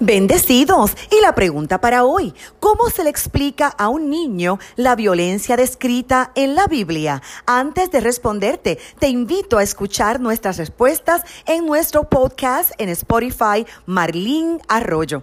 Bendecidos. Y la pregunta para hoy, ¿cómo se le explica a un niño la violencia descrita en la Biblia? Antes de responderte, te invito a escuchar nuestras respuestas en nuestro podcast en Spotify, Marlín Arroyo.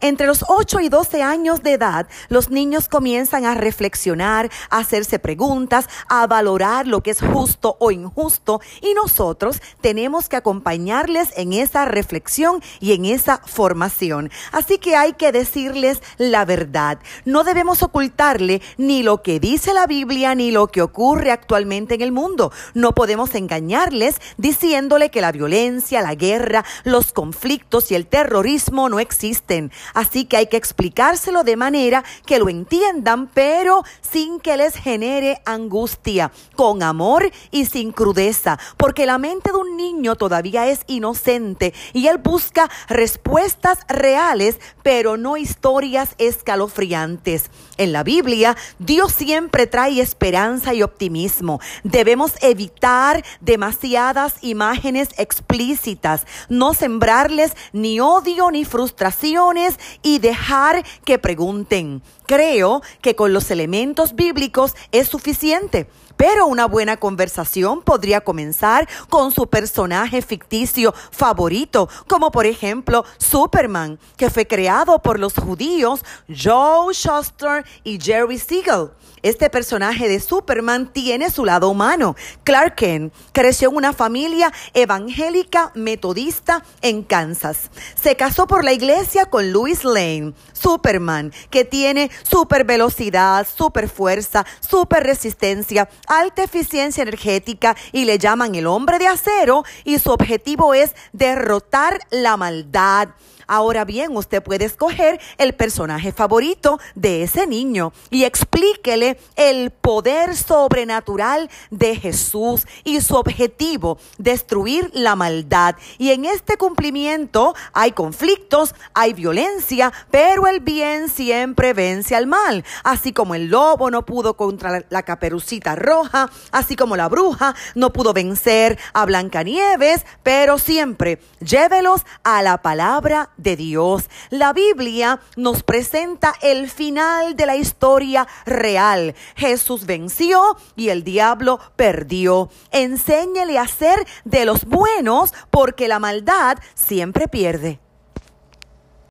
Entre los 8 y 12 años de edad, los niños comienzan a reflexionar, a hacerse preguntas, a valorar lo que es justo o injusto y nosotros tenemos que acompañarles en esa reflexión y en esa formación. Así que hay que decirles la verdad. No debemos ocultarle ni lo que dice la Biblia ni lo que ocurre actualmente en el mundo. No podemos engañarles diciéndole que la violencia, la guerra, los conflictos y el terrorismo no existen. Así que hay que explicárselo de manera que lo entiendan, pero sin que les genere angustia, con amor y sin crudeza, porque la mente de un niño todavía es inocente y él busca respuestas reales, pero no historias escalofriantes. En la Biblia, Dios siempre trae esperanza y optimismo. Debemos evitar demasiadas imágenes explícitas, no sembrarles ni odio ni frustraciones y dejar que pregunten. Creo que con los elementos bíblicos es suficiente. Pero una buena conversación podría comenzar con su personaje ficticio favorito, como por ejemplo Superman, que fue creado por los judíos Joe Shuster y Jerry Siegel. Este personaje de Superman tiene su lado humano. Clark Kent creció en una familia evangélica metodista en Kansas. Se casó por la iglesia con Louis Lane, Superman, que tiene super velocidad, super fuerza, super resistencia, alta eficiencia energética y le llaman el hombre de acero y su objetivo es derrotar la maldad. Ahora bien, usted puede escoger el personaje favorito de ese niño y explíquele el poder sobrenatural de Jesús y su objetivo, destruir la maldad. Y en este cumplimiento hay conflictos, hay violencia, pero el bien siempre vence al mal. Así como el lobo no pudo contra la caperucita roja, así como la bruja no pudo vencer a Blancanieves, pero siempre llévelos a la palabra de Dios. La Biblia nos presenta el final de la historia real. Jesús venció y el diablo perdió. Enséñele a ser de los buenos porque la maldad siempre pierde.